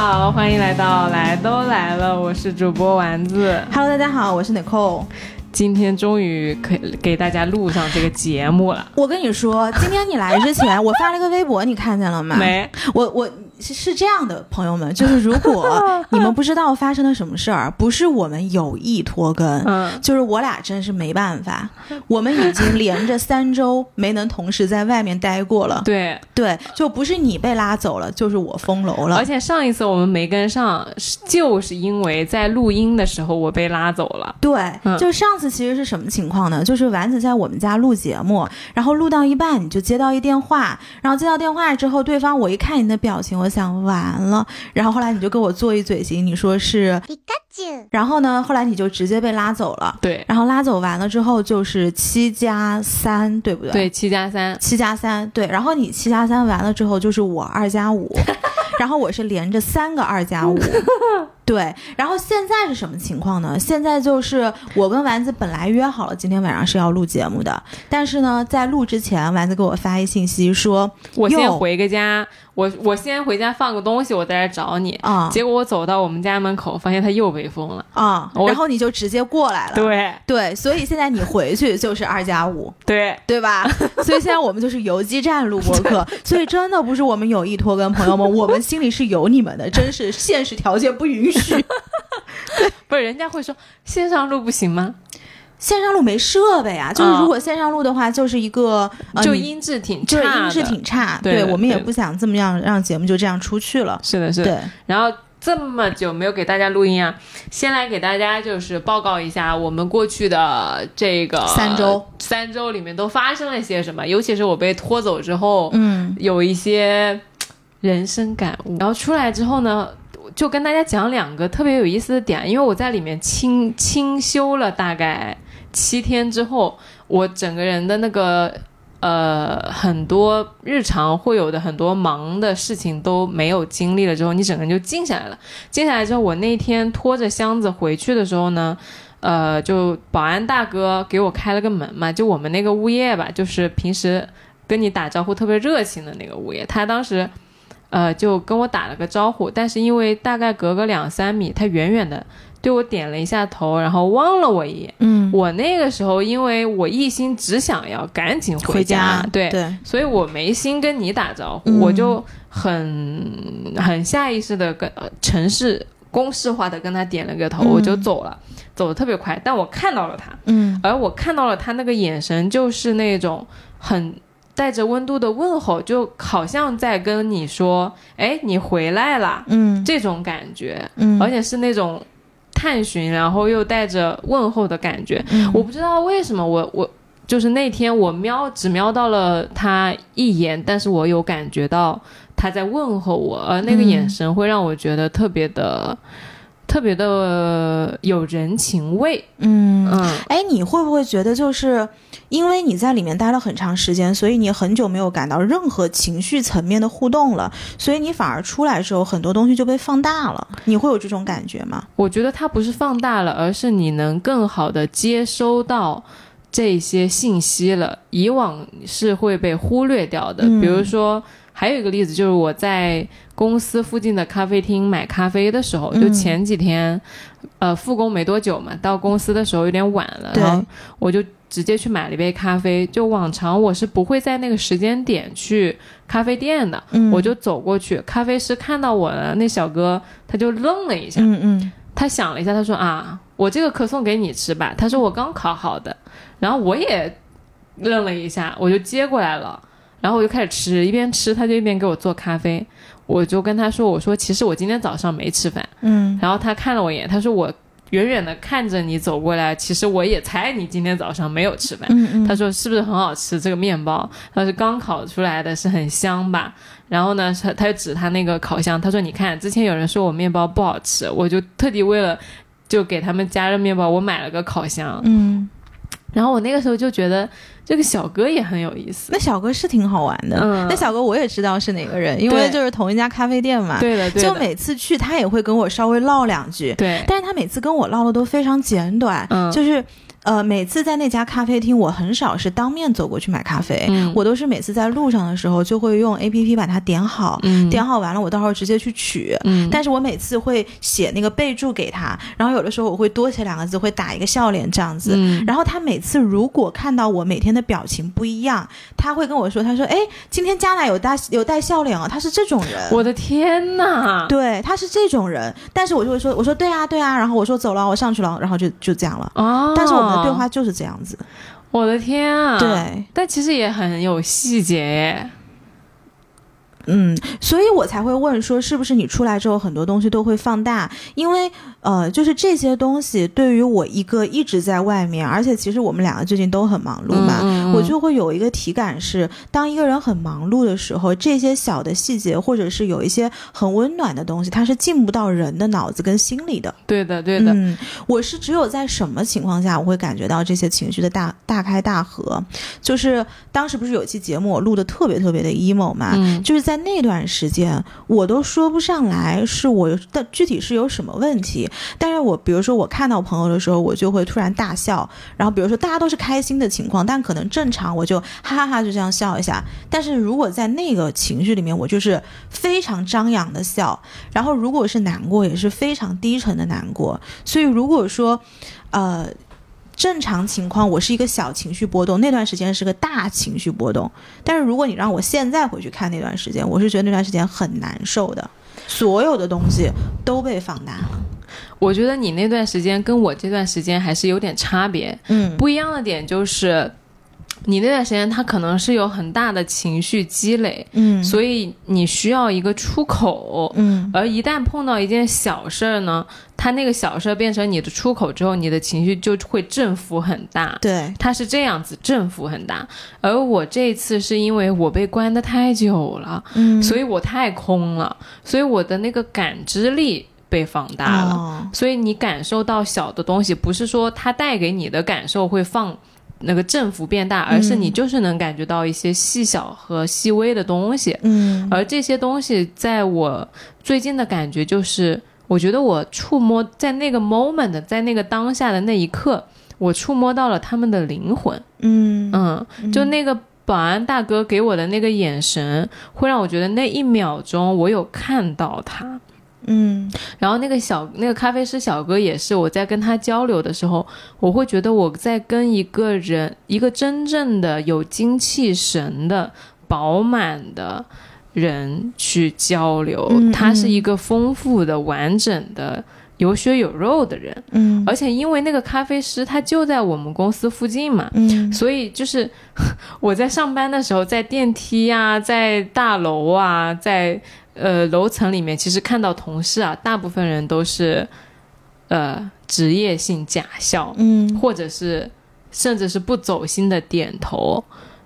好，欢迎来到来都来了，我是主播丸子。Hello，大家好，我是 Nicole。今天终于可以给大家录上这个节目了，我跟你说，今天你来之前，我发了个微博，你看见了吗？没？我我是是这样的，朋友们，就是如果 你们不知道发生了什么事儿，不是我们有意拖更，嗯，就是我俩真是没办法，我们已经连着三周没能同时在外面待过了。对，对，就不是你被拉走了，就是我封楼了而。且上一次我们没跟上，就是因为在录音的时候我被拉走了。对，嗯就上次其实是什么情况呢？就是丸子在我们家录节目，然后录到一半你就接到一电话，然后接到电话之后，对方我一看你的表情，我想完了，然后后来你就跟我做一嘴型，你说是，然后呢，后来你就直接被拉走了，对。然后拉走完了之后就是七加三，对不对？对，七加三，七加三，对，然后你七加三完了之后就是我二加五，然后我是连着三个二加五，对，然后现在是什么情况呢？现在就是我跟丸子本来约好了今天晚上是要录节目的，但是呢，在录之前，丸子给我发一信息说我先回个家，我我先回家放个东西，我再来找你。啊结果我走到我们家门口，发现他又被封了。啊，我然后你就直接过来了，对对，所以现在你回去就是二加五。对，对吧？所以现在我们就是游击战录播课，所以真的不是我们有意拖更，朋友们，我们心里是有你们的，真是现实条件不允许。不是人家会说线上录不行吗？线上录没设备啊，就是如果线上录的话，就是一个、呃、就音质挺就是差的，音质挺差，对的我们也不想这么样让节目就这样出去了。是的，是的。然后这么久没有给大家录音啊，先来给大家就是报告一下我们过去的这个三周三周里面都发生了些什么，尤其是我被拖走之后，嗯有一些人生感悟。然后出来之后呢，就跟大家讲两个特别有意思的点，因为我在里面清清修了大概七天之后，我整个人的那个。呃，很多日常会有的很多忙的事情都没有经历了之后，你整个人就静下来了。静下来之后，我那天拖着箱子回去的时候呢，呃，就保安大哥给我开了个门嘛，就我们那个物业吧，就是平时跟你打招呼特别热情的那个物业，他当时呃就跟我打了个招呼，但是因为大概隔个两三米，他远远的对我点了一下头，然后望了我一眼。嗯，我那个时候因为我一心只想要赶紧回家，对，对，所以我没心跟你打招呼，嗯。我就很很下意识的跟、呃、城市公式化的跟他点了个头，嗯。我就走了，走的特别快，但我看到了他，嗯。而我看到了他那个眼神，就是那种很带着温度的问候，就好像在跟你说：“哎，你回来了。嗯这种感觉，嗯，而且是那种探寻，然后又带着问候的感觉。嗯我不知道为什么我我就是那天我瞄只瞄到了他一眼，但是我有感觉到他在问候我，而那个嗯眼神会让我觉得特别的、特别的有人情味。嗯。嗯，哎，你会不会觉得，就是因为你在里面待了很长时间，所以你很久没有感到任何情绪层面的互动了，所以你反而出来之后，很多东西就被放大了。你会有这种感觉吗？我觉得它不是放大了，而是你能更好的接收到。这些信息了，以往是会被忽略掉的。嗯比如说，还有一个例子就是我在公司附近的咖啡厅买咖啡的时候，嗯就前几天，呃，复工没多久嘛，到公司的时候有点晚了，然后我就直接去买了一杯咖啡。就往常我是不会在那个时间点去咖啡店的，嗯我就走过去，咖啡师看到我了，那小哥他就愣了一下，嗯嗯他想了一下，他说啊，我这个可送给你吃吧。他说我刚烤好的，然后我也愣了一下，我就接过来了，然后我就开始吃，一边吃他就一边给我做咖啡。我就跟他说，我说其实我今天早上没吃饭。嗯然后他看了我一眼，他说我远远的看着你走过来，其实我也猜你今天早上没有吃饭。嗯嗯，他说是不是很好吃这个面包？他是刚烤出来的，是很香吧？然后呢，他他就指他那个烤箱，他说你看，之前有人说我面包不好吃，我就特地为了就给他们加热面包，我买了个烤箱。嗯，然后我那个时候就觉得这个小哥也很有意思。那小哥是挺好玩的。嗯那小哥我也知道是哪个人，因为就是同一家咖啡店嘛。对的，对就，每次去，他也会跟我稍微唠两句，对，但是他每次跟我唠的都非常简短，嗯就是呃，每次在那家咖啡厅，我很少是当面走过去买咖啡，嗯我都是每次在路上的时候就会用 A P P 把它点好，嗯点好完了，我到时候直接去取。嗯，但是我每次会写那个备注给他，然后有的时候我会多写两个字，会打一个笑脸这样子。嗯然后他每次如果看到我每天的表情不一样，他会跟我说：“他说，哎，今天加奶有带有带笑脸哦。”他是这种人。我的天呐！对，他是这种人，但是我就会说，我说对啊，对啊，然后我说走了，我上去了，然后就就这样了。哦，但是我们的对话就是这样子，我的天啊！，对，但其实也很有细节耶。嗯，所以我才会问说，是不是你出来之后很多东西都会放大？因为呃，就是这些东西对于我一个一直在外面，而且其实我们两个最近都很忙碌嘛，嗯嗯嗯我就会有一个体感是，当一个人很忙碌的时候，这些小的细节或者是有一些很温暖的东西，它是进不到人的脑子跟心里的。对的，对的，嗯，我是只有在什么情况下我会感觉到这些情绪的大大开大合，就是当时不是有一期节目我录的特别特别的 emo 嘛，嗯就是在在那段时间我都说不上来是我的具体是有什么问题，但是我比如说我看到朋友的时候，我就会突然大笑，然后比如说大家都是开心的情况，但可能正常我就哈哈哈就这样笑一下，但是如果在那个情绪里面，我就是非常张扬的笑，然后如果是难过，也是非常低沉的难过。所以如果说，呃，正常情况我是一个小情绪波动，那段时间是个大情绪波动。但是如果你让我现在回去看那段时间，我是觉得那段时间很难受的，所有的东西都被放大了。我觉得你那段时间跟我这段时间还是有点差别。嗯不一样的点就是，你那段时间他可能是有很大的情绪积累，嗯所以你需要一个出口。嗯而一旦碰到一件小事儿呢，他那个小事儿变成你的出口之后，你的情绪就会振幅很大。对，它是这样子，振幅很大。而我这次是因为我被关的太久了，嗯所以我太空了，所以我的那个感知力被放大了。哦所以你感受到小的东西，不是说它带给你的感受会放那个振幅变大，而是你就是能感觉到一些细小和细微的东西。嗯而这些东西，在我最近的感觉就是，我觉得我触摸在那个 moment，在那个当下的那一刻，我触摸到了他们的灵魂。嗯嗯，就那个保安大哥给我的那个眼神，会让我觉得那一秒钟我有看到他。嗯。然后那个小那个咖啡师小哥也是，我在跟他交流的时候，我会觉得我在跟一个人，一个真正的有精气神的、饱满的人去交流。嗯他是一个丰富的、完整的、有血有肉的人，嗯。而且因为那个咖啡师他就在我们公司附近嘛，嗯。所以就是 我在上班的时候，在电梯啊、在大楼啊，在呃楼层里面，其实看到同事啊，大部分人都是呃职业性假笑，嗯或者是甚至是不走心的点头。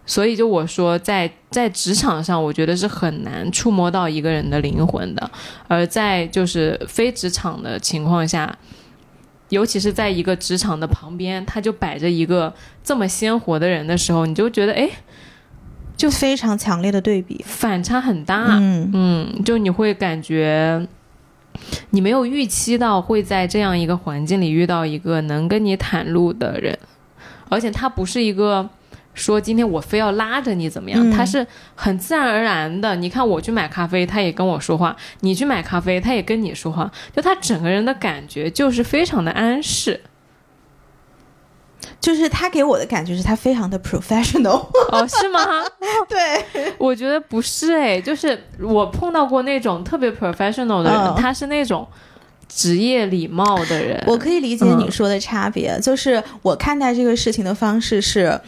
所以就我说在，在职场上，我觉得是很难触摸到一个人的灵魂的，而在就是非职场的情况下，尤其是在一个职场的旁边，他就摆着一个这么鲜活的人的时候，你就觉得哎，就非常强烈的对比。反差很大。嗯嗯，就你会感觉你没有预期到会在这样一个环境里遇到一个能跟你袒露的人，而且他不是一个。说今天我非要拉着你怎么样？嗯他是很自然而然的。你看我去买咖啡，他也跟我说话；你去买咖啡，他也跟你说话。就他整个人的感觉就是非常的安适。就是他给我的感觉是他非常的 professional。哦，是吗？对，我觉得不是哎，就是我碰到过那种特别 professional 的人，嗯他是那种职业礼貌的人。我可以理解你说的差别，就是我看待这个事情的方式是。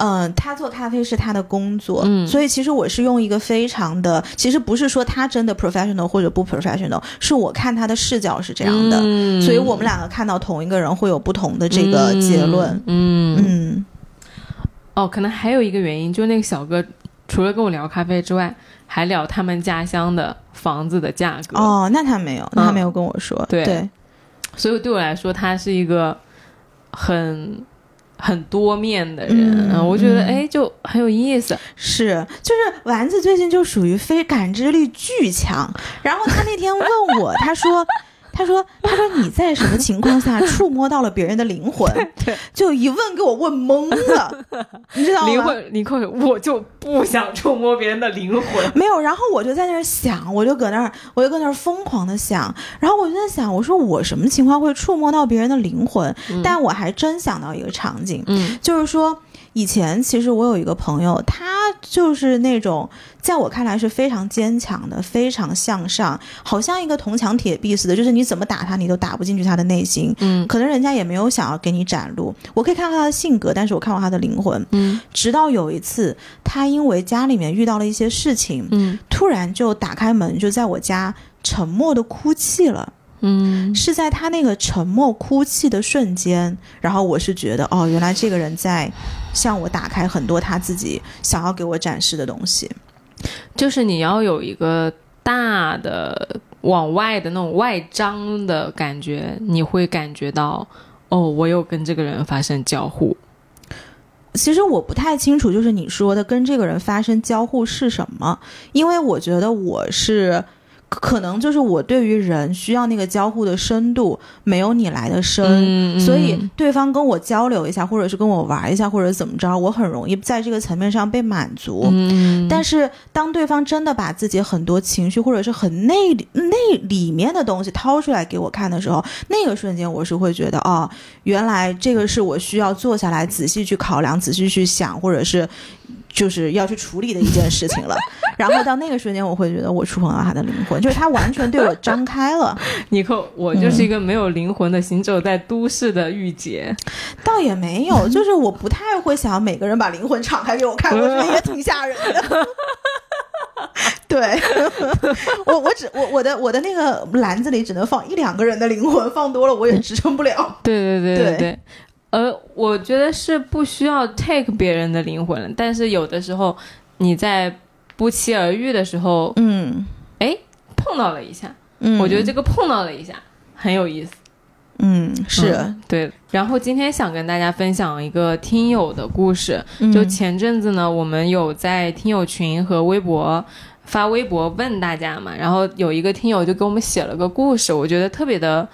嗯，他做咖啡是他的工作，嗯所以其实我是用一个非常的，其实不是说他真的 professional 或者不 professional，是我看他的视角是这样的，嗯所以我们两个看到同一个人会有不同的这个结论。嗯。嗯嗯哦，可能还有一个原因，就是那个小哥除了跟我聊咖啡之外，还聊他们家乡的房子的价格。哦，那他没有，那他没有跟我说。对对，所以对我来说，他是一个很很多面的人。嗯我觉得嗯哎，就很有意思。是，就是丸子最近就属于非感知力巨强。然后他那天问我，他说。他他说他说你在什么情况下触摸到了别人的灵魂？对，就一问给我问懵了，你知道吗？灵魂，灵魂，我就不想触摸别人的灵魂。没有，然后我就在那儿想，我就搁那儿，我就搁那儿疯狂的想，然后我就在想，我说我什么情况会触摸到别人的灵魂？但我还真想到一个场景，嗯就是说。以前其实我有一个朋友，他就是那种在我看来是非常坚强的，非常向上，好像一个铜墙铁壁似的，就是你怎么打他，你都打不进去他的内心。嗯可能人家也没有想要给你展露，我可以看到他的性格，但是我看到他的灵魂。嗯直到有一次，他因为家里面遇到了一些事情，嗯突然就打开门，就在我家沉默的哭泣了。嗯是在他那个沉默哭泣的瞬间，然后我是觉得，哦，原来这个人在向我打开很多他自己想要给我展示的东西。就是你要有一个大的往外的那种外张的感觉，你会感觉到，哦，我有跟这个人发生交互。其实我不太清楚，就是你说的跟这个人发生交互是什么，因为我觉得我是。可能就是我对于人需要那个交互的深度没有你来的深，嗯所以对方跟我交流一下，或者是跟我玩一下，或者怎么着，我很容易在这个层面上被满足。嗯，但是当对方真的把自己很多情绪或者是很内内里面的东西掏出来给我看的时候，那个瞬间我是会觉得，哦，原来这个是我需要坐下来仔细去考量、仔细去想，或者是就是要去处理的一件事情了。然后到那个瞬间，我会觉得我触碰到他的灵魂，就是他完全对我张开了。尼克，我就是一个没有灵魂的行走在都市的御姐。倒也没有，就是我不太会想每个人把灵魂敞开给我看，我觉得也挺吓人的。对，我我只我我的我的那个篮子里只能放一两个人的灵魂，放多了我也支撑不了。对对对对对。呃，我觉得是不需要 take 别人的灵魂，但是有的时候你在不期而遇的时候，嗯哎，碰到了一下，嗯，我觉得这个碰到了一下很有意思。嗯是、嗯对。然后今天想跟大家分享一个听友的故事，嗯就前阵子呢，我们有在听友群和微博发微博问大家嘛，然后有一个听友就给我们写了个故事，我觉得特别的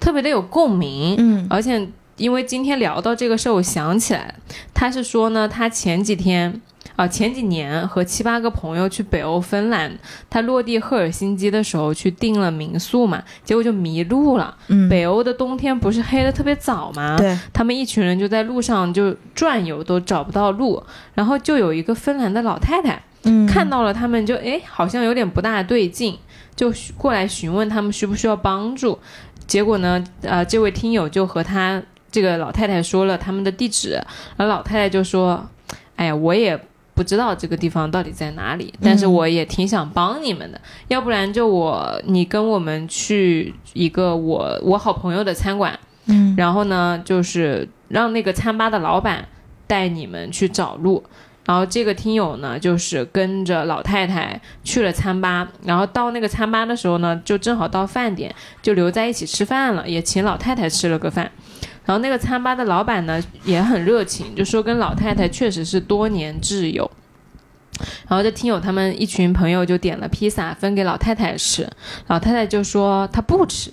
特别的有共鸣，嗯而且因为今天聊到这个事儿，我想起来，他是说呢，他前几天。啊，前几年和七八个朋友去北欧芬兰，他落地赫尔辛基的时候去订了民宿嘛，结果就迷路了。嗯北欧的冬天不是黑的特别早吗？对他们一群人就在路上就转悠，都找不到路。然后就有一个芬兰的老太太、嗯看到了他们就，哎，好像有点不大对劲，就过来询问他们需不需要帮助。结果呢，呃，这位听友就和他这个老太太说了他们的地址，然后老太太就说：“哎呀，我也。”不知道这个地方到底在哪里，但是我也挺想帮你们的，要不然就我你跟我们去一个我我好朋友的餐馆，嗯然后呢，就是让那个餐吧的老板带你们去找路。然后这个听友呢，就是跟着老太太去了餐吧，然后到那个餐吧的时候呢，就正好到饭点，就留在一起吃饭了，也请老太太吃了个饭。然后那个餐吧的老板呢也很热情，就说跟老太太确实是多年挚友。然后就听友他们一群朋友就点了披萨分给老太太吃，老太太就说她不吃，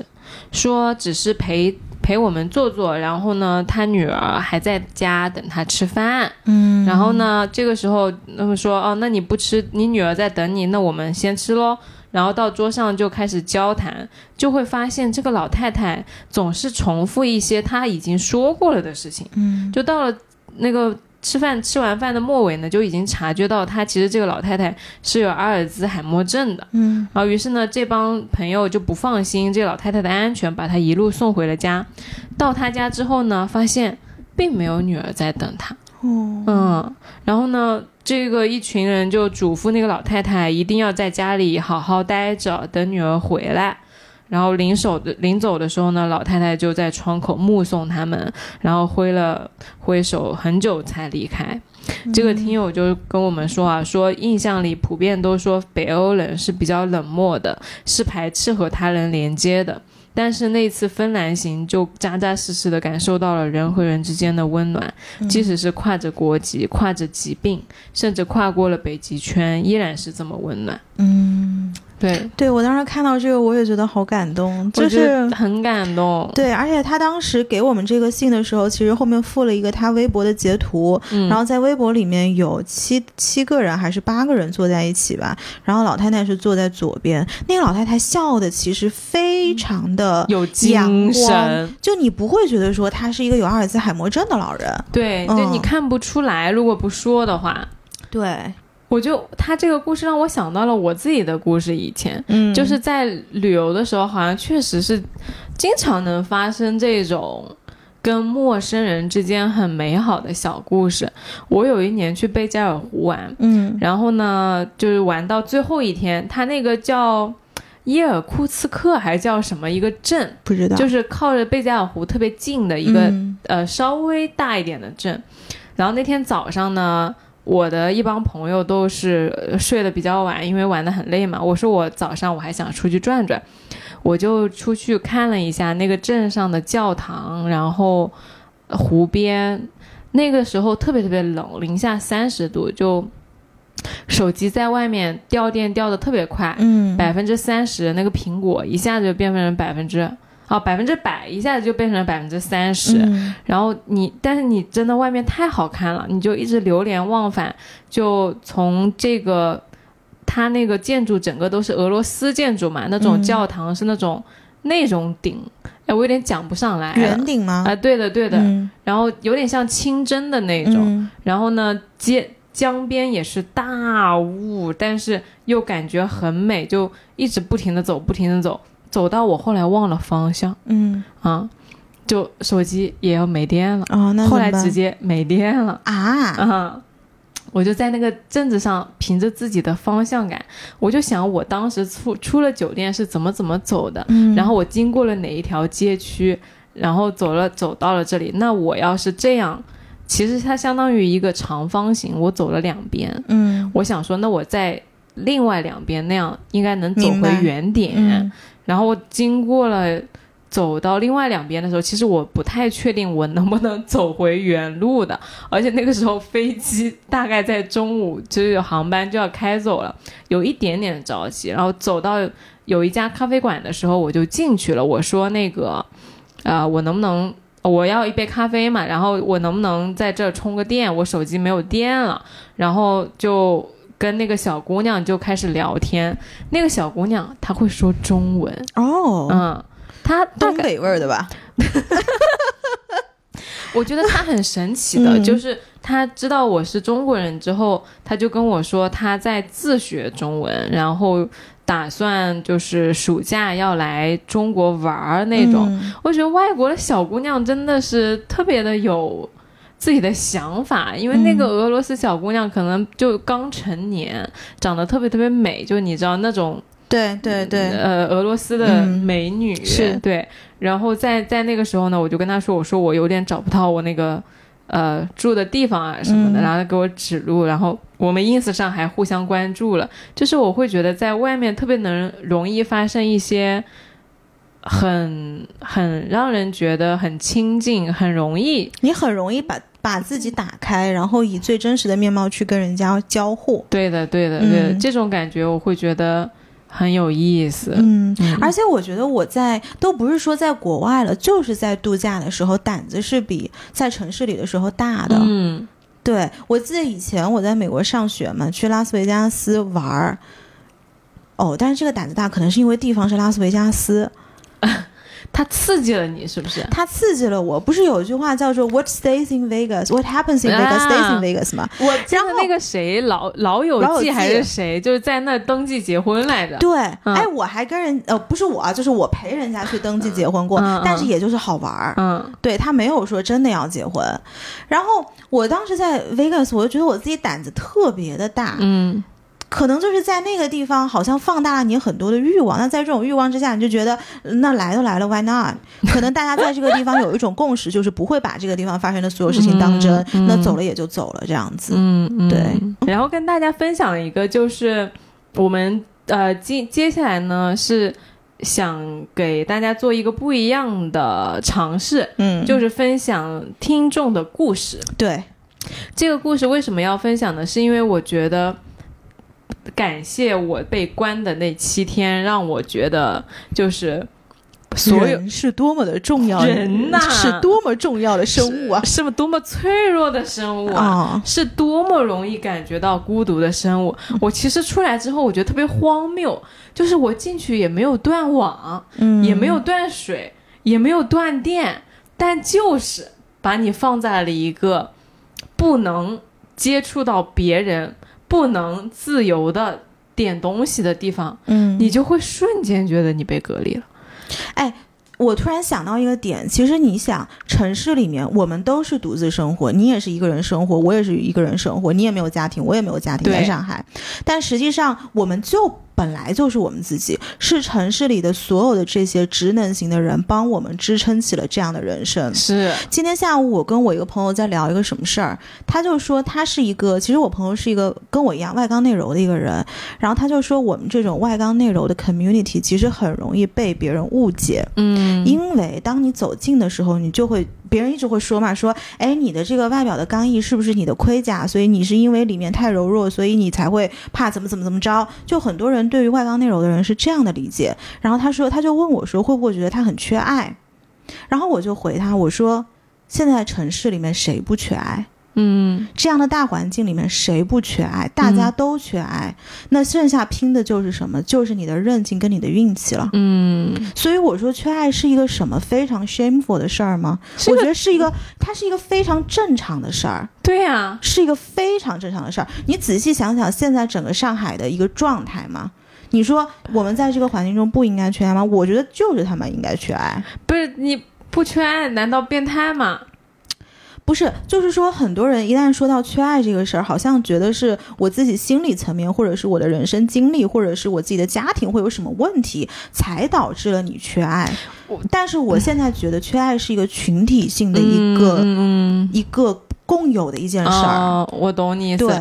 说只是陪陪我们坐坐，然后呢，她女儿还在家等她吃饭。嗯然后呢，这个时候他们说哦，那你不吃，你女儿在等你，那我们先吃喽。然后到桌上就开始交谈，就会发现这个老太太总是重复一些她已经说过了的事情。嗯就到了那个吃饭吃完饭的末尾呢，就已经察觉到她其实这个老太太是有阿尔兹海默症的。嗯然后于是呢，这帮朋友就不放心这老太太的安全，把她一路送回了家。到她家之后呢，发现并没有女儿在等她。哦嗯，然后呢，这个一群人就嘱咐那个老太太一定要在家里好好待着，等女儿回来。然后临走的临走的时候呢，老太太就在窗口目送他们，然后挥了挥手，很久才离开。这个听友就跟我们说啊，说印象里普遍都说北欧人是比较冷漠的，是排斥和他人连接的。但是那次芬兰行就扎扎实实的感受到了人和人之间的温暖，即使是跨着国籍、跨着疾病，甚至跨过了北极圈，依然是这么温暖。嗯对，对我当时看到这个，我也觉得好感动，就是很感动。对，而且他当时给我们这个信的时候，其实后面附了一个他微博的截图，嗯，然后在微博里面有七七个人还是八个人坐在一起吧，然后老太太是坐在左边，那个老太太笑的其实非常的，有精神，就你不会觉得说她是一个有阿尔兹海默症的老人，对，就嗯。你看不出来，如果不说的话。对，我就他这个故事让我想到了我自己的故事，以前、嗯。就是在旅游的时候，好像确实是经常能发生这种跟陌生人之间很美好的小故事。我有一年去贝加尔湖玩，嗯。然后呢，就是玩到最后一天，他那个叫伊尔库茨克还是叫什么一个镇，不知道，就是靠着贝加尔湖特别近的一个、嗯。呃稍微大一点的镇。然后那天早上呢，我的一帮朋友都是呃睡得比较晚，因为玩得很累嘛。我说我早上我还想出去转转，我就出去看了一下那个镇上的教堂，然后呃湖边。那个时候特别特别冷，零下三十度，就手机在外面掉电掉的特别快，嗯百分之三十，那个苹果一下子就变成百分之哦百分之百，一下子就变成了百分之三十。嗯然后你，但是你真的外面太好看了，你就一直流连忘返，就从这个它那个建筑整个都是俄罗斯建筑嘛，那种嗯教堂是那种、那种顶，哎，我有点讲不上来了圆顶吗？啊，对的对的，嗯然后有点像清真的那种，嗯然后呢，街江边也是大雾，但是又感觉很美，就一直不停的走，不停的走，走到我后来忘了方向嗯啊，就手机也要没电了，哦，那后来直接没电了啊，啊。我就在那个镇子上，凭着自己的方向感，我就想我当时出出了酒店是怎么怎么走的，嗯然后我经过了哪一条街区，然后走了走到了这里。那我要是这样，其实它相当于一个长方形，我走了两边。嗯我想说，那我在另外两边那样应该能走回原点。嗯然后我经过了。走到另外两边。的时候，其实我不太确定我能不能走回原路的，而且那个时候飞机大概在中午，就是航班就要开走了，有一点点着急。然后走到有一家咖啡馆的时候，我就进去了。我说那个，呃，我能不能我要一杯咖啡嘛？然后我能不能在这儿充个电？我手机没有电了，然后就。跟那个小姑娘就开始聊天，那个小姑娘她会说中文，哦，嗯，她东北味儿的吧？我觉得她很神奇的，嗯就是她知道我是中国人之后，她就跟我说她在自学中文，然后打算就是暑假要来中国玩儿那种。嗯我觉得外国的小姑娘真的是特别的有自己的想法，因为那个嗯。俄罗斯小姑娘可能就刚成年，长得特别特别美，就你知道那种对对对，呃，俄罗斯的嗯美女、是。对，然后在在那个时候呢，我就跟她说，我说我有点找不到我那个呃住的地方啊什么的，嗯。然后他给我指路，然后我们 ins 上还互相关注了，就是我会觉得在外面特别能容易发生一些。很很让人觉得很亲近，很容易你很容易把把自己打开，然后以最真实的面貌去跟人家交互。对的，对的，对的，嗯这种感觉我会觉得很有意思。嗯，嗯而且我觉得我在都不是说在国外了，就是在度假的时候，胆子是比在城市里的时候大的。嗯对我记得以前我在美国上学嘛，去拉斯维加斯玩儿。哦，但是这个胆子大，可能是因为地方是拉斯维加斯，它刺激了你，是不是？它刺激了我。不是有一句话叫做 “What stays in Vegas, what happens in Vegas 啊 stays in Vegas” 吗？我然后那个谁老老友记记还是谁，就是在那登记结婚来着。对，嗯哎，我还跟人呃，不是我啊，就是我陪人家去登记结婚过，但是也就是好玩儿。嗯对他没有说真的要结婚，然后我当时在 Vegas，我就觉得我自己胆子特别的大，嗯可能就是在那个地方好像放大了你很多的欲望。那在这种欲望之下，你就觉得呃那来都来了，Why not？可能大家在这个地方有一种共识，就是不会把这个地方发生的所有事情当真，那走了也就走了这样子。嗯嗯，对。然后跟大家分享一个，就是我们呃接接下来呢是想给大家做一个不一样的尝试，嗯，就是分享听众的故事。对，这个故事为什么要分享呢？是因为我觉得，感谢我被关的那七天，让我觉得就是所有人是多么的重要，人呐是多么重要的生物啊！是多么脆弱的生物啊！啊，是多么容易感觉到孤独的生物。我其实出来之后，我觉得特别荒谬，就是我进去也没有断网，嗯也没有断水，也没有断电，但就是把你放在了一个不能接触到别人、不能自由的点东西的地方，嗯，你就会瞬间觉得你被隔离了。哎我突然想到一个点，其实你想，城市里面我们都是独自生活，你也是一个人生活，我也是一个人生活，你也没有家庭，我也没有家庭，在上海，但实际上我们就本来就是我们自己，是城市里的所有的这些职能型的人帮我们支撑起了这样的人生。是，今天下午我跟我一个朋友在聊一个什么事儿，他就说他是一个，其实我朋友是一个跟我一样外刚内柔的一个人，然后他就说我们这种外刚内柔的 community 其实很容易被别人误解，嗯，因为当你走近的时候，你就会别人一直会说嘛，说哎你的这个外表的刚毅是不是你的盔甲？所以你是因为里面太柔弱，所以你才会怕怎么怎么怎么着？就很多人对于外刚内柔的人是这样的理解。然后他说，他就问我说，会不会觉得他很缺爱？然后我就回他，我说，现在城市里面谁不缺爱？嗯，这样的大环境里面，谁不缺爱？大家都缺爱。那剩下拼的就是什么？就是你的韧劲跟你的运气了。嗯，所以我说，缺爱是一个什么非常 shameful 的事儿吗？我觉得是一个，它是一个非常正常的事儿，对呀、是一个非常正常的事儿。你仔细想想，现在整个上海的一个状态嘛，你说我们在这个环境中不应该缺爱吗？我觉得就是他们应该缺爱。不是你不缺爱，难道变态吗？不是，就是说，很多人一旦说到缺爱这个事儿，好像觉得是我自己心理层面，或者是我的人生经历，或者是我自己的家庭会有什么问题，才导致了你缺爱。但是我现在觉得缺爱是一个群体性的一个、嗯一个共有的一件嗯事儿。哦，我懂你意思。对，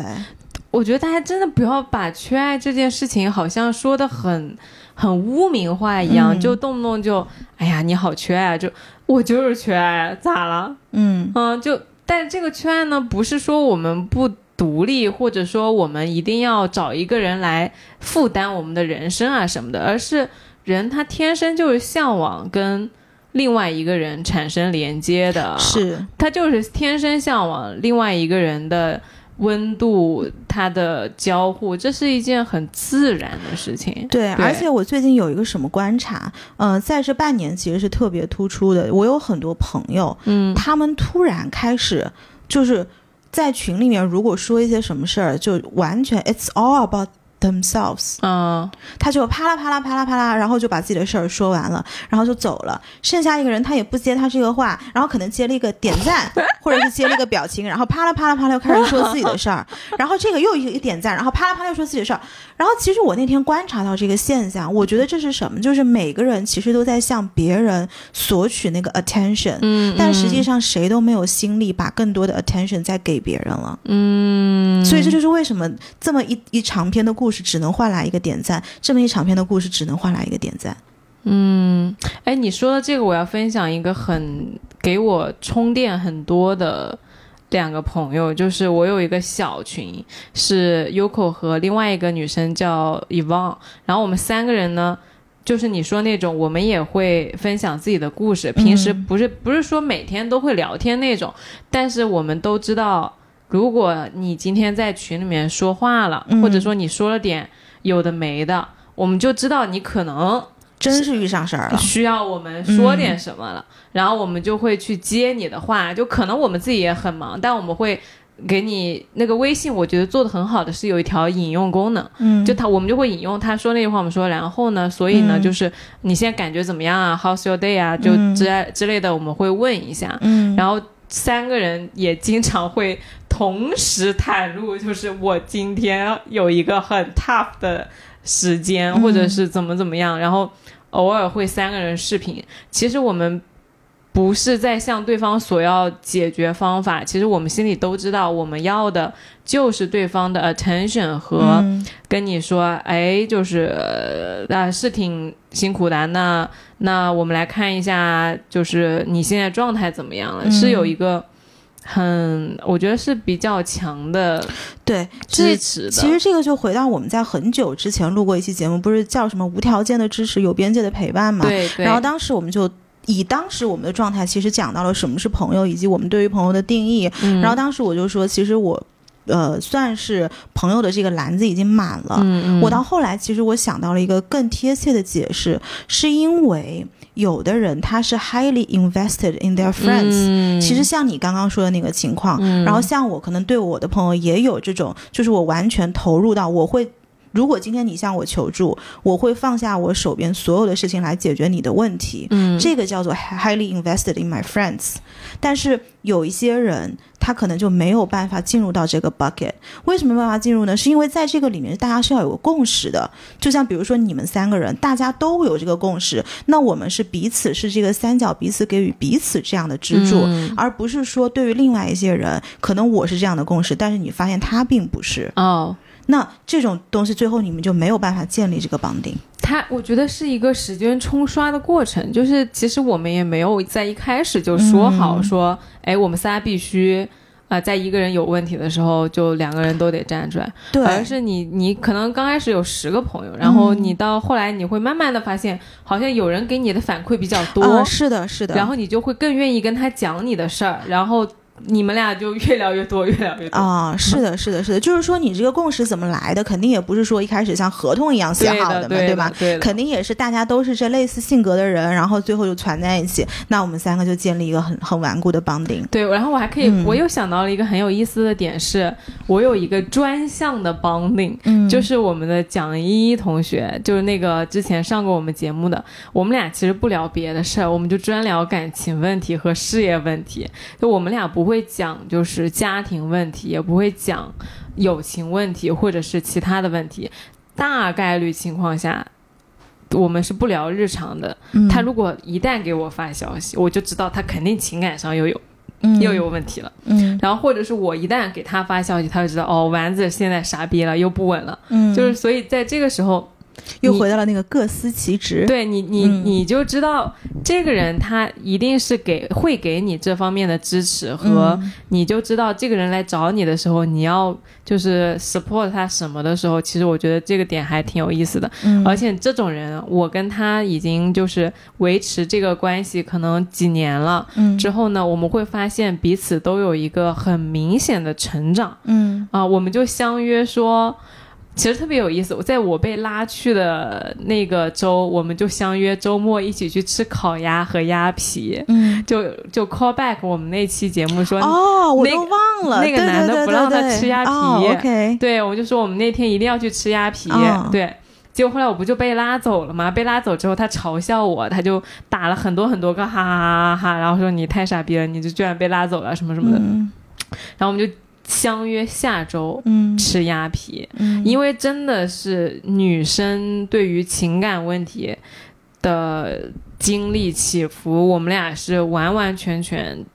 我觉得大家真的不要把缺爱这件事情好像说的很很污名化一样，嗯。就动不动就哎呀你好缺爱，就我就是缺爱，咋了？嗯。嗯，就但是这个缺爱呢，不是说我们不独立，或者说我们一定要找一个人来负担我们的人生啊什么的，而是人他天生就是向往跟另外一个人产生连接的，是，他就是天生向往另外一个人的温度，它的交互，这是一件很自然的事情。对，对而且我最近有一个什么观察，嗯、在这半年其实是特别突出的。我有很多朋友，嗯他们突然开始就是在群里面，如果说一些什么事儿，就完全 it's all about themselves，嗯他就啪啦啪啦啪啦啪啦，然后就把自己的事儿说完了，然后就走了。剩下一个人他也不接他这个话，然后可能接了一个点赞，或者是接了一个表情，然后啪啦啪啦啪啦又开始说自己的事儿，然后这个又一个点赞，然后啪啦啪啦又说自己的事儿。然后其实我那天观察到这个现象，我觉得这是什么？就是每个人其实都在向别人索取那个 attention，、嗯，但实际上谁都没有心力把更多的 attention 再给别人了。嗯，所以这就是为什么这么一一长篇的故事只能换来一个点赞，这么一长篇的故事只能换来一个点赞。嗯，哎，你说的这个，我要分享一个很给我充电很多的两个朋友，就是我有一个小群，是 Yoko 和另外一个女生叫 Yvonne，然后我们三个人呢。就是你说那种，我们也会分享自己的故事。平时不是不是说每天都会聊天那种，但是我们都知道，如果你今天在群里面说话了，嗯或者说你说了点有的没的，我们就知道你可能真是遇上事儿了。需要我们说点什么了，然后我们就会去接你的话，就可能我们自己也很忙，但我们会给你那个微信，我觉得做的很好的是有一条引用功能，嗯，就他我们就会引用他说那句话，我们说，然后呢，所以呢，嗯就是你现在感觉怎么样啊？How's your day 啊？就嗯之类之类的，我们会问一下，嗯，然后三个人也经常会同时袒露，就是我今天有一个很 tough 的时间，嗯或者是怎么怎么样，然后偶尔会三个人视频。其实我们不是在向对方索要解决方法，其实我们心里都知道，我们要的就是对方的 attention 和嗯跟你说，哎，就是呃啊，是挺辛苦的。那那我们来看一下，就是你现在状态怎么样了？嗯是有一个很，我觉得是比较强的对，支持的。其实这个就回到我们在很久之前录过一期节目，不是叫什么无条件的支持、有边界的陪伴嘛？对对。然后当时我们就以当时我们的状态，其实讲到了什么是朋友，以及我们对于朋友的定义。嗯然后当时我就说，其实我。呃，算是朋友的这个篮子已经满了。嗯嗯，我到后来，其实我想到了一个更贴切的解释，是因为有的人他是 highly invested in their friends，、嗯其实像你刚刚说的那个情况，嗯然后像我可能对我的朋友也有这种，就是我完全投入到，我会。如果今天你向我求助，我会放下我手边所有的事情来解决你的问题。嗯这个叫做 highly invested in my friends。但是有一些人，他可能就没有办法进入到这个 bucket。为什么没办法进入呢？是因为在这个里面，大家是要有个共识的。就像比如说你们三个人，大家都有这个共识，那我们是彼此是这个三角，彼此给予彼此这样的支柱，嗯而不是说对于另外一些人，可能我是这样的共识，但是你发现他并不是。哦，那这种东西最后你们就没有办法建立这个绑定。它我觉得是一个时间冲刷的过程，就是其实我们也没有在一开始就说好嗯说，哎、我们仨必须。啊、在一个人有问题的时候，就两个人都得站出来，对，而是你，你可能刚开始有十个朋友，然后嗯你到后来，你会慢慢的发现，好像有人给你的反馈比较多，啊，是的，是的。然后你就会更愿意跟他讲你的事儿，然后你们俩就越聊越多，越聊越多。啊，是的，是的，是的，就是说你这个共识怎么来的，肯定也不是说一开始像合同一样写好的，嘛，对的吧？？对。肯定也是大家都是这类似性格的人，然后最后就攒在一起，那我们三个就建立一个很很顽固的绑定。对，然后我还可以，嗯我又想到了一个很有意思的点是，我有一个专项的 bonding，、嗯就是我们的蒋依依同学，就是那个之前上过我们节目的，我们俩其实不聊别的事儿，我们就专聊感情问题和事业问题，就我们俩不会讲就是家庭问题，也不会讲友情问题或者是其他的问题，大概率情况下。我们是不聊日常的，嗯他如果一旦给我发消息，我就知道他肯定情感上又有嗯又有问题了。嗯然后或者是我一旦给他发消息，他就知道哦，丸子现在傻逼了，又不稳了。嗯，就是所以在这个时候，你又回到了那个各司其职。对你你嗯你就知道这个人他一定是给会给你这方面的支持和嗯你就知道这个人来找你的时候，你要就是 support 他什么的时候，其实我觉得这个点还挺有意思的。嗯而且这种人，我跟他已经就是维持这个关系可能几年了。嗯之后呢，我们会发现彼此都有一个很明显的成长嗯啊，我们就相约说。其实特别有意思，我在我被拉去的那个周，我们就相约周末一起去吃烤鸭和鸭皮，嗯就就 call back 我们那期节目说，哦，我那都忘了那个男的不让他吃鸭皮对，我就说我们那天一定要去吃鸭皮，嗯对。结果后来我不就被拉走了吗？被拉走之后，他嘲笑我，他就打了很多很多个哈哈哈哈哈，然后说你太傻逼了，你就居然被拉走了什么什么的。嗯然后我们就相约下周嗯。吃鸭皮，嗯，因为真的是女生对于情感问题的经历起伏，我们俩是完完全全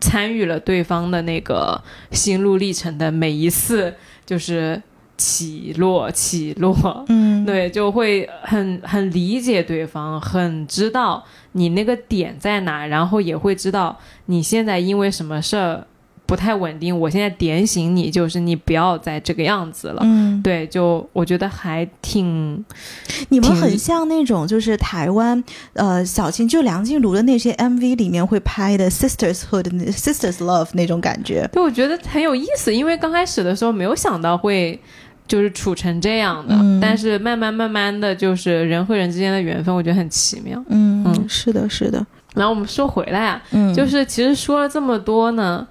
参与了对方的那个心路历程的每一次，就是起落起落。嗯。对，就会很很理解对方，很知道你那个点在哪，然后也会知道你现在因为什么事儿不太稳定，我现在点醒你，就是你不要再这个样子了。嗯，对，就我觉得还挺挺你们很像那种就是台湾呃小青就梁静茹的那些 MV 里面会拍的 sisters hood sisters love 那种感觉。对，我觉得很有意思，因为刚开始的时候没有想到会就是处成这样的，嗯但是慢慢慢慢的就是人和人之间的缘分，我觉得很奇妙。嗯嗯是的，是的，然后我们说回来啊，嗯，就是其实说了这么多呢，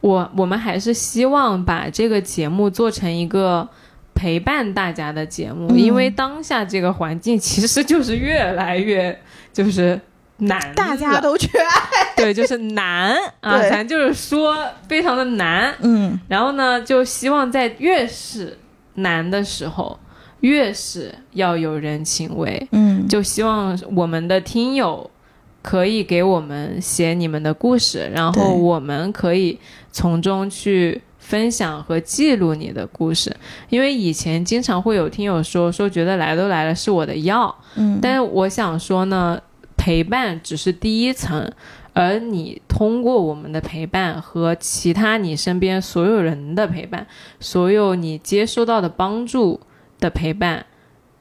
我我们还是希望把这个节目做成一个。陪伴大家的节目，嗯因为当下这个环境其实就是越来越就是难，大家都缺爱。对，就是难啊，咱就是说非常的难。嗯然后呢，就希望在越是难的时候，越是要有人情味。嗯就希望我们的听友可以给我们写你们的故事，然后我们可以从中去分享和记录你的故事。因为以前经常会有听友说说觉得来都来了是我的药，嗯，但是我想说呢。陪伴只是第一层，而你通过我们的陪伴和其他你身边所有人的陪伴，所有你接收到的帮助的陪伴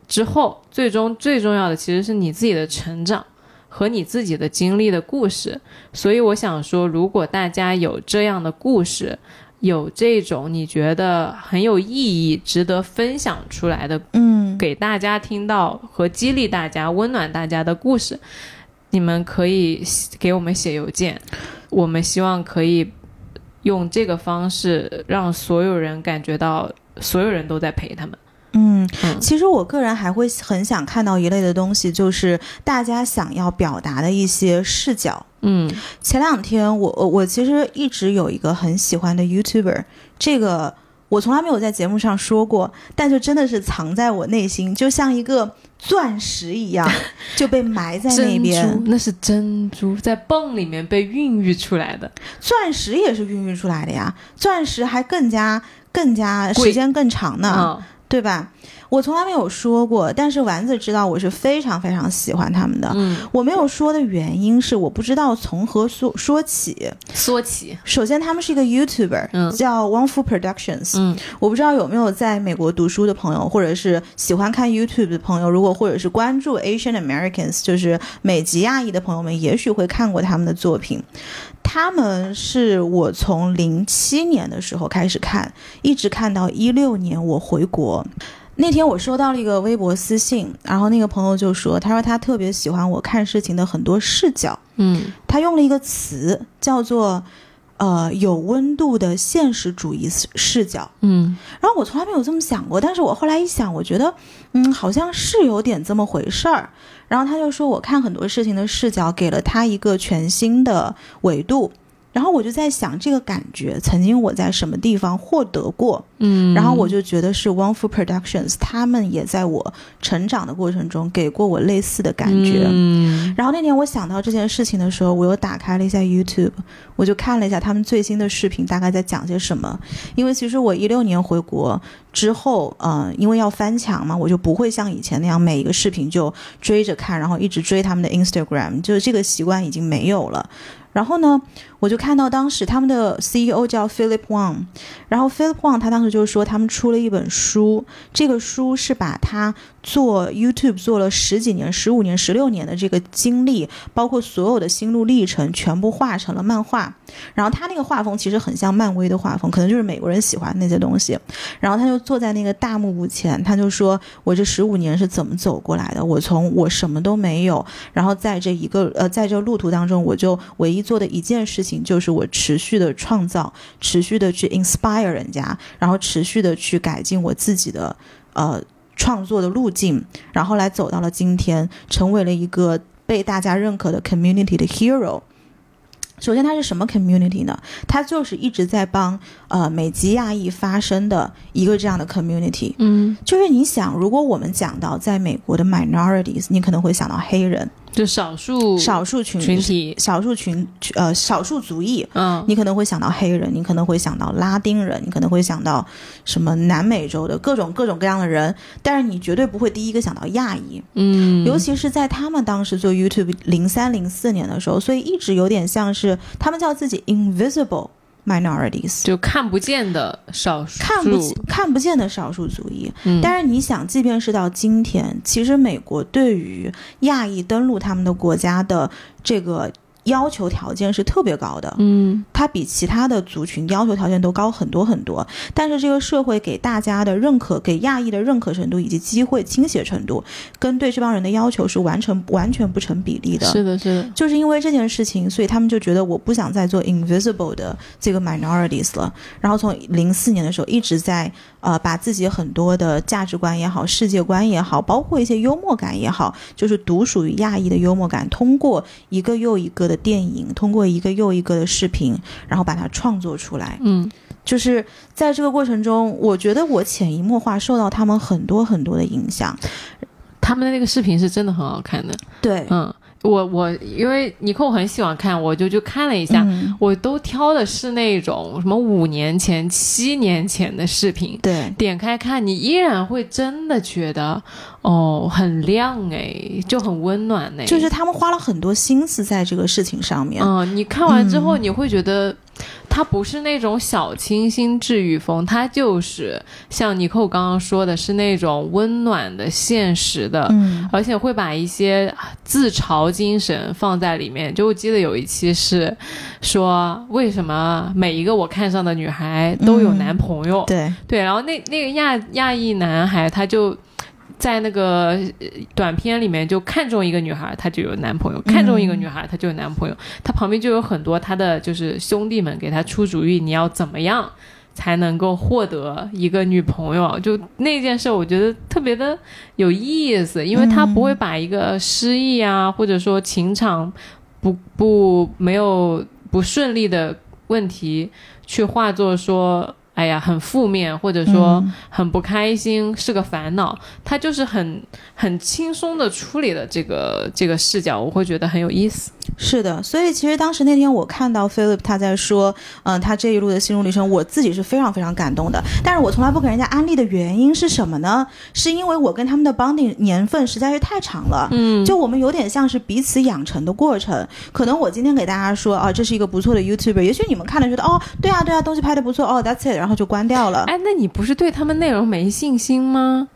之后，最终最重要的其实是你自己的成长和你自己的经历的故事。所以我想说，如果大家有这样的故事，有这种你觉得很有意义、值得分享出来的嗯，给大家听到和激励大家、温暖大家的故事，你们可以给我们写邮件，我们希望可以用这个方式让所有人感觉到所有人都在陪他们。嗯，嗯其实我个人还会很想看到一类的东西，就是大家想要表达的一些视角。嗯前两天我我我其实一直有一个很喜欢的 YouTuber，这个我从来没有在节目上说过，但就真的是藏在我内心，就像一个钻石一样，就被埋在那边。那是珍珠，在泵里面被孕育出来的。钻石也是孕育出来的呀，钻石还更加更加时间更长呢。嗯对吧？我从来没有说过，但是丸子知道我是非常非常喜欢他们的。嗯，我没有说的原因是我不知道从何说说起。说起。首先，他们是一个 YouTuber，、嗯叫 Wonderful Productions。嗯我不知道有没有在美国读书的朋友，或者是喜欢看 YouTube 的朋友，如果或者是关注 Asian Americans，就是美籍亚裔的朋友们，也许会看过他们的作品。他们是我从零七年的时候开始看，一直看到一六年我回国。那天我收到了一个微博私信，然后那个朋友就说，他说他特别喜欢我看事情的很多视角，嗯他用了一个词叫做呃有温度的现实主义视视角。嗯然后我从来没有这么想过，但是我后来一想，我觉得，嗯，好像是有点这么回事儿。然后他就说，我看很多事情的视角给了他一个全新的维度。然后我就在想，这个感觉曾经我在什么地方获得过？嗯，然后我就觉得是 Wonderful Productions，他们也在我成长的过程中给过我类似的感觉。嗯然后那天我想到这件事情的时候，我又打开了一下 YouTube，我就看了一下他们最新的视频，大概在讲些什么。因为其实我一六年回国之后，呃，因为要翻墙嘛，我就不会像以前那样每一个视频就追着看，然后一直追他们的 Instagram，就是这个习惯已经没有了。然后呢，我就看到当时他们的 CEO 叫 Philip Wang，然后 Philip Wang 他当时就说他们出了一本书，这个书是把他做 YouTube 做了十几年、十五年、十六年的这个经历，包括所有的心路历程，全部画成了漫画。然后他那个画风其实很像漫威的画风，可能就是美国人喜欢那些东西。然后他就坐在那个大幕前，他就说：“我这十五年是怎么走过来的？我从我什么都没有，然后在这一个呃，在这路途当中，我就唯一做的一件事情就是我持续的创造，持续的去 inspire 人家，然后持续的去改进我自己的呃创作的路径，然后来走到了今天，成为了一个被大家认可的 community 的 hero。首先，它是什么 community 呢？它就是一直在帮呃美籍亚裔发生的一个这样的 community。嗯，就是你想，如果我们讲到在美国的 minorities，你可能会想到黑人、就少数少数群群体，少数群呃少数族裔，嗯，你可能会想到黑人，你可能会想到拉丁人，你可能会想到什么南美洲的各种各种各样的人，但是你绝对不会第一个想到亚裔，嗯，尤其是在他们当时做 YouTube 零三零四年的时候，所以一直有点像是他们叫自己 invisible minorities。就看不见的少数，看不见看不见的少数族裔，嗯，但是你想，即便是到今天，其实美国对于亚裔登陆他们的国家的这个要求条件是特别高的，嗯它比其他的族群要求条件都高很多很多。但是这个社会给大家的认可，给亚裔的认可程度以及机会倾斜程度，跟对这帮人的要求是完成完全不成比例的。是的，是的，就是因为这件事情，所以他们就觉得我不想再做 invisible 的这个 minorities 了。然后从零四年的时候一直在呃把自己很多的价值观也好、世界观也好，包括一些幽默感也好，就是独属于亚裔的幽默感，通过一个又一个的电影，通过一个又一个的视频，然后把它创作出来。嗯就是在这个过程中，我觉得我潜移默化受到他们很多很多的影响。他们的那个视频是真的很好看的，对，嗯，我我因为尼寇很喜欢看，我就去看了一下，嗯我都挑的是那种什么五年前、七年前的视频。对，点开看，你依然会真的觉得，哦，很亮哎，就很温暖哎，就是他们花了很多心思在这个事情上面。嗯，你看完之后，嗯你会觉得，它不是那种小清新治愈风，它就是像尼寇刚刚说的，是那种温暖的、现实的，嗯而且会把一些自嘲精神放在里面。就我记得有一期是说，为什么每一个我看上的女孩都有嗯男朋友？对，对，然后那那个亚亚裔男孩他就。在那个短片里面，就看中一个女孩，他就有男朋友；看中一个女孩，他就有男朋友。他旁边就有很多他的就是兄弟们给他出主意，你要怎么样才能够获得一个女朋友？就那件事，我觉得特别的有意思，因为他不会把一个失意啊，或者说情场不不没有不顺利的问题，去化作说。哎呀，很负面，或者说嗯很不开心，是个烦恼。他就是很很轻松的处理了这个这个视角，我会觉得很有意思。是的，所以其实当时那天我看到 Philip 他在说，嗯、他这一路的心路历程，我自己是非常非常感动的。但是我从来不给人家安利的原因是什么呢？是因为我跟他们的 bonding 年份实在是太长了。嗯，就我们有点像是彼此养成的过程，可能我今天给大家说，啊，这是一个不错的 YouTuber，也许你们看了觉得，哦，对啊，对啊，东西拍的不错，哦，That's it，然后就关掉了。哎，那你不是对他们内容没信心吗？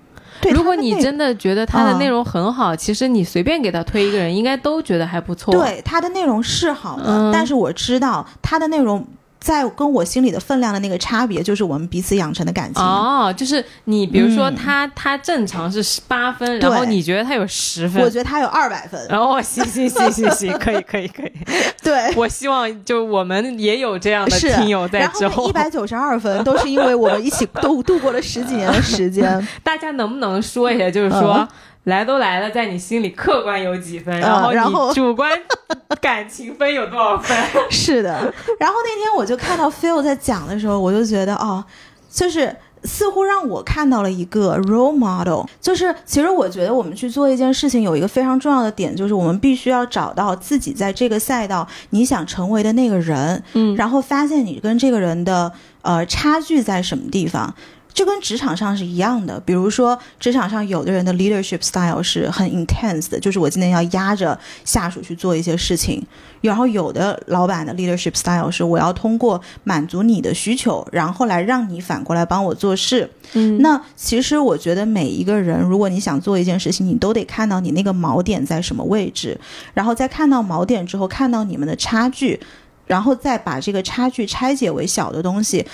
如果你真的觉得他的嗯内容很好，其实你随便给他推一个人，应该都觉得还不错。，对他的内容是好的，嗯但是我知道他的内容在跟我心里的分量的那个差别，就是我们彼此养成的感情。哦，就是你比如说嗯他、他正常是八分，然后你觉得他有十分我，觉得他有二百分，哦，行行行行行，可以可以可以。对，我希望就我们也有这样的是听友在之后一，百九十二分都是因为我们一起度度过了十几年的时间。大家能不能说一下，就是说。嗯来都来了，在你心里客观有几分，嗯然后然后你主观感情分有多少分？是的，然后那天我就看到 Phil 在讲的时候，我就觉得哦，就是。似乎让我看到了一个 role model，就是其实我觉得我们去做一件事情有一个非常重要的点，就是我们必须要找到自己在这个赛道你想成为的那个人，嗯然后发现你跟这个人的呃差距在什么地方。这跟职场上是一样的，比如说职场上有的人的 leadership style 是很 intense 的，就是我今天要压着下属去做一些事情，然后有的老板的 leadership style 是我要通过满足你的需求，然后来让你反过来帮我做事。嗯那其实我觉得每一个人，如果你想做一件事情，你都得看到你那个锚点在什么位置，然后在看到锚点之后，看到你们的差距，然后再把这个差距拆解为小的东西。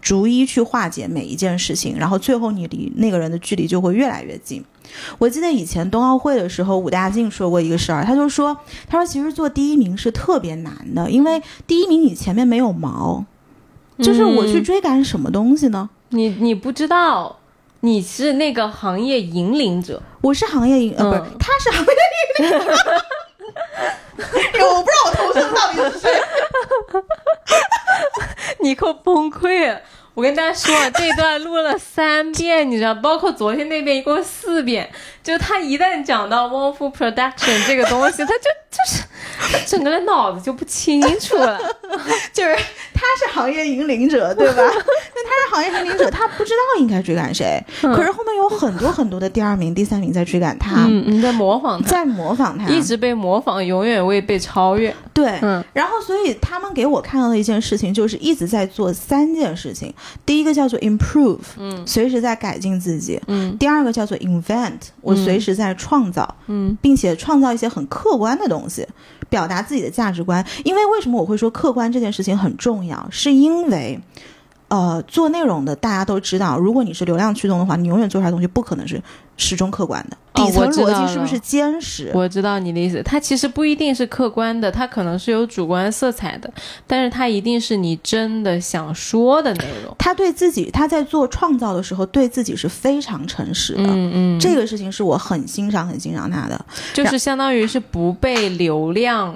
逐一去化解每一件事情，然后最后你离那个人的距离就会越来越近。我记得以前冬奥会的时候，武大靖说过一个事儿，他就说，他说其实做第一名是特别难的，因为第一名你前面没有毛，就是我去嗯追赶什么东西呢？你你不知道，你是那个行业引领者，我是行业引，呃，不是嗯，他是行业引领者。我不知道我投射到底是谁。你给我崩溃了。我跟大家说，啊 这段录了三遍，你知道，包括昨天那边一共四遍。就他一旦讲到 Wong Fu Production 这个东西，他就就是他整个人脑子就不清楚了。就是他是行业引领者，对吧？那他是行业引领者，他不知道应该追赶谁，可是后面有很多很多的第二名、第三名在追赶他，嗯，你在模仿他，在模仿他，一直被模仿，永远未被超越。对。嗯然后，所以他们给我看到的一件事情，就是一直在做三件事情。第一个叫做 improve，嗯随时在改进自己；嗯第二个叫做 invent，我嗯随时在创造，嗯并且创造一些很客观的东西，表达自己的价值观。因为为什么我会说客观这件事情很重要？是因为，呃，做内容的大家都知道，如果你是流量驱动的话，你永远做出来的东西不可能是始终客观的。哦底层逻辑是不是坚实？我知道你的意思，它其实不一定是客观的，它可能是有主观色彩的，但是它一定是你真的想说的内容。他对自己，他在做创造的时候，对自己是非常诚实的。嗯嗯，这个事情是我很欣赏、很欣赏他的。就是相当于是不被流量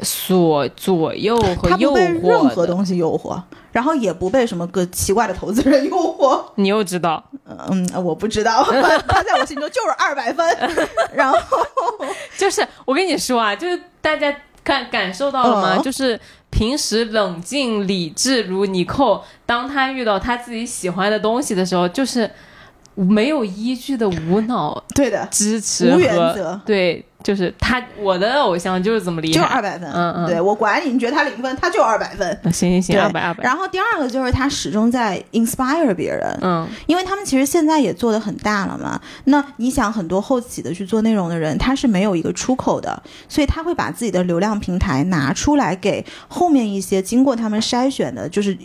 所左右和诱他不被任。何东西诱惑，然后也不被什么个奇怪的投资人 诱惑。你又知道，嗯，我不知道，他在我心中就是二百分。然后，就是我跟你说啊，就是大家感感受到了吗？嗯就是平时冷静理智如尼寇，当他遇到他自己喜欢的东西的时候，就是没有依据的无脑对的，支持无原则对，就是他我的偶像就是这么厉害就。二百分。嗯嗯对我管你，你觉得他零分，他就二百分。行行行，二百二百。然后第二个就是他始终在 inspire 别人，嗯，因为他们其实现在也做的很大了嘛。那你想，很多后起的去做内容的人，他是没有一个出口的，所以他会把自己的流量平台拿出来给后面一些经过他们筛选的，就是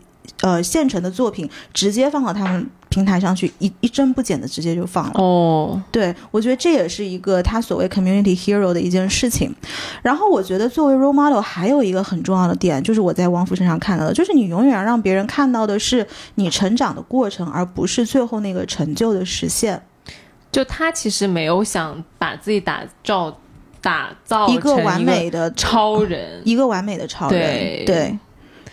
呃现成的作品，直接放到他们平台上去，一一帧不剪的直接就放了。哦，对，我觉得这也是一个他所谓 community hero 的一件事情。然后我觉得作为 role model 还有一个很重要的点，就是我在汪峰身上看到的，就是你永远让别人看到的是你成长的过程，而不是最后那个成就的实现。就他其实没有想把自己打造打造一个成完美的超人。一个完美的超人，对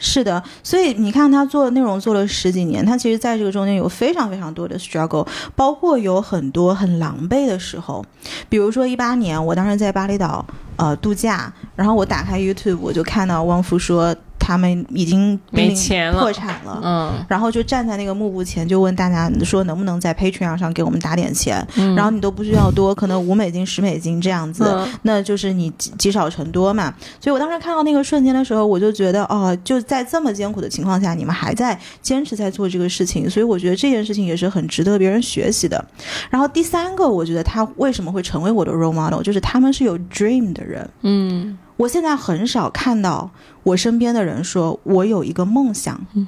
是的，所以你看他做内容做了十几年，他其实在这个中间有非常非常多的 struggle，包括有很多很狼狈的时候，比如说一八年，我当时在巴厘岛呃度假，然后我打开 YouTube，我就看到汪夫说他们已经没钱了破产了。嗯，然后就站在那个幕布前，就问大家说能不能在 Patreon 上给我们打点钱，嗯然后你都不需要多，可能五美金、十美金这样子，嗯那就是你积积少成多嘛。所以我当时看到那个瞬间的时候，我就觉得哦，就在这么艰苦的情况下，你们还在坚持在做这个事情，所以我觉得这件事情也是很值得别人学习的。然后第三个，我觉得他为什么会成为我的 role model，就是他们是有 dream 的人。嗯我现在很少看到我身边的人说我有一个梦想，嗯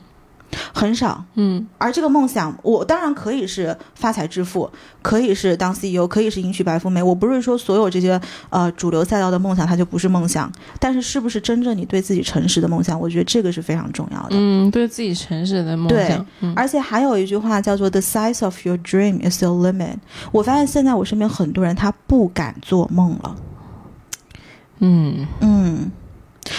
很少。嗯而这个梦想，我当然可以是发财致富，可以是当 CEO，可以是迎娶白富美。我不是说所有这些呃主流赛道的梦想它就不是梦想，但是是不是真正你对自己诚实的梦想，我觉得这个是非常重要的。嗯，对自己诚实的梦对而且还有一句话叫做 “the size of your dream is your limit”。我发现现在我身边很多人他不敢做梦了。嗯嗯，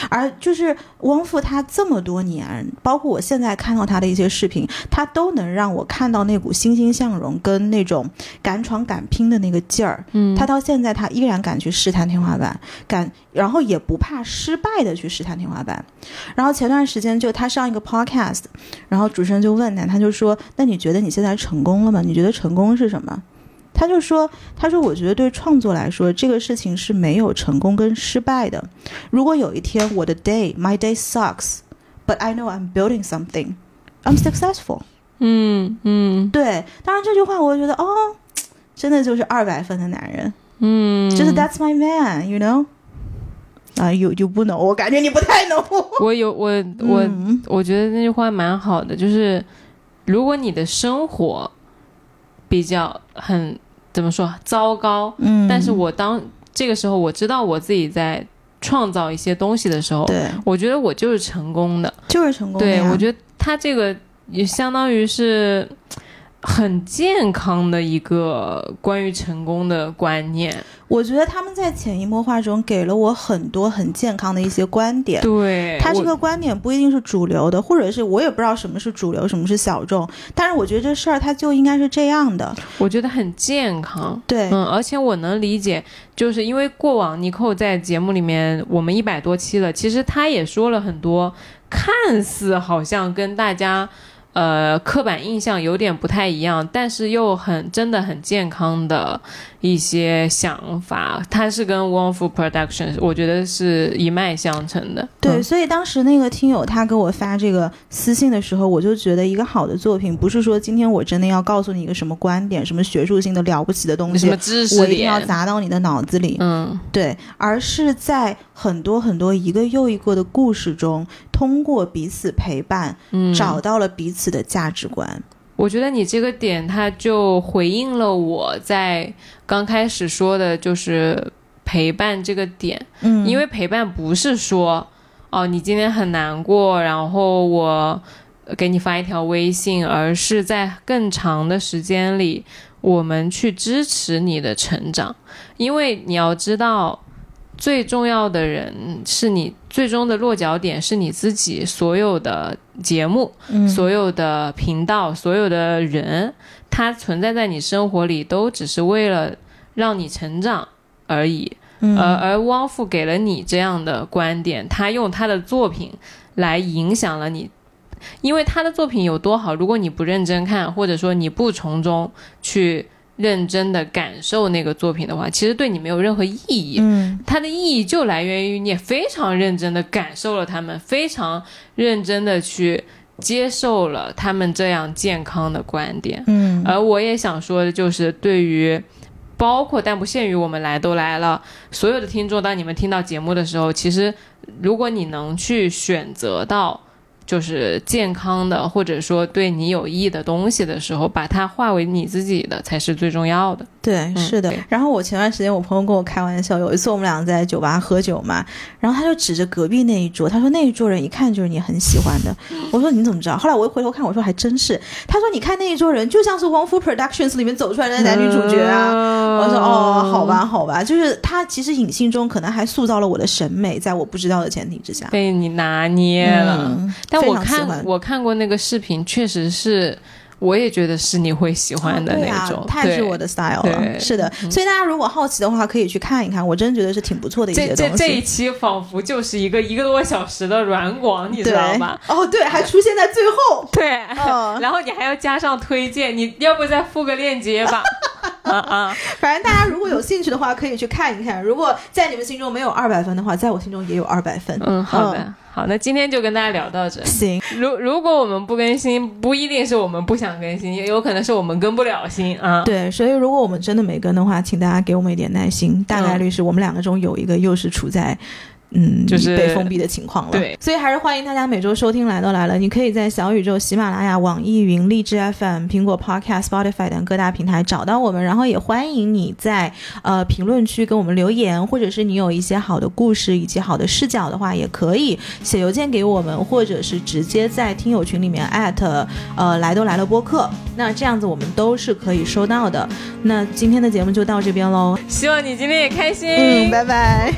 而就是汪峰，他这么多年，包括我现在看到他的一些视频，他都能让我看到那股欣欣向荣跟那种敢闯敢拼的那个劲儿。嗯，他到现在，他依然敢去试探天花板，敢，然后也不怕失败的去试探天花板。然后前段时间就他上一个 podcast，然后主持人就问他，他就说：“那你觉得你现在成功了吗？你觉得成功是什么？”他就说：“他说，我觉得对创作来说，这个事情是没有成功跟失败的。如果有一天我的 day my day sucks，but I know I'm building something, I'm successful。嗯嗯对，当然这句话我觉得哦，真的就是二百分的男人，嗯，就是 That's my man，you know。啊，有就不能，我感觉你不太能。我有我我、嗯我觉得那句话蛮好的，就是如果你的生活比较很怎么说糟糕，嗯。但是我当这个时候我知道我自己在创造一些东西的时候，对，我觉得我就是成功的。就是成功的对，我觉得他这个也相当于是很健康的一个关于成功的观念。我觉得他们在潜移默化中给了我很多很健康的一些观点。对，他这个观点不一定是主流的，或者是我也不知道什么是主流，什么是小众。但是我觉得这事儿它就应该是这样的。我觉得很健康。对，嗯，而且我能理解，就是因为过往尼寇在节目里面，我们一百多期了，其实他也说了很多，看似好像跟大家呃刻板印象有点不太一样，但是又很真的很健康的一些想法。他是跟 One Food Productions，我觉得是一脉相承的。对，嗯所以当时那个听友他给我发这个私信的时候，我就觉得一个好的作品不是说今天我真的要告诉你一个什么观点、什么学术性的了不起的东西什么，知识我一定要？砸到你的脑子里。嗯对，而是在很多很多一个又一个的故事中，通过彼此陪伴，嗯，找到了彼此的价值观。我觉得你这个点，它就回应了我在刚开始说的，就是陪伴这个点。嗯，因为陪伴不是说，哦，你今天很难过，然后我给你发一条微信，而是在更长的时间里，我们去支持你的成长。因为你要知道，最重要的人是你，最终的落脚点是你自己。所有的节目、嗯所有的频道、所有的人，它存在在你生活里，都只是为了让你成长而已。嗯而而汪付给了你这样的观点，他用他的作品来影响了你，因为他的作品有多好，如果你不认真看，或者说你不从中去认真的感受那个作品的话，其实对你没有任何意义。嗯它的意义就来源于你也非常认真的感受了他们，非常认真的去接受了他们这样健康的观点。嗯而我也想说的就是，对于包括但不限于我们来都来了所有的听众，当你们听到节目的时候，其实如果你能去选择到就是健康的，或者说对你有益的东西的时候，把它化为你自己的，才是最重要的。对，嗯是的。然后我前段时间我朋友跟我开玩笑，有一次我们俩在酒吧喝酒嘛，然后他就指着隔壁那一桌，他说那一桌人一看就是你很喜欢的。我说你怎么知道？后来我一回头看，我说还真是。他说你看那一桌人就像是汪夫 Productions 里面走出来的男女主角啊。啊我说哦，好吧，好吧，就是他其实隐性中可能还塑造了我的审美，在我不知道的前提之下。被你拿捏了。嗯，但我看我看过那个视频，确实是，我也觉得是你会喜欢的那种。啊、太是我的 style 了。对是的，所以大家如果好奇的话，可以去看一看，我真觉得是挺不错的一些这这东西。这一期仿佛就是一个一个多小时的软广，你知道对吧？哦，对，还出现在最后。对，嗯 然后你还要加上推荐，你要不再附个链接吧？啊啊！反正大家如果有兴趣的话，可以去看一看。如果在你们心中没有二百分的话，在我心中也有二百分。嗯，好的，好，那今天就跟大家聊到这。行，如如果我们不更新，不一定是我们不想更新，也有可能是我们更不了心啊。对，所以如果我们真的没跟的话，请大家给我们一点耐心。大概率是我们两个中有一个又是处在。嗯，就是被封闭的情况了。对，所以还是欢迎大家每周收听来都来了。你可以在小宇宙、喜马拉雅、网易云、荔枝 FM、苹果 Podcast、Spotify 等各大平台找到我们。然后也欢迎你在呃评论区给我们留言，或者是你有一些好的故事以及好的视角的话，也可以写邮件给我们，或者是直接在听友群里面艾特呃来都来了播客。那这样子我们都是可以收到的。那今天的节目就到这边喽。希望你今天也开心。嗯，拜拜。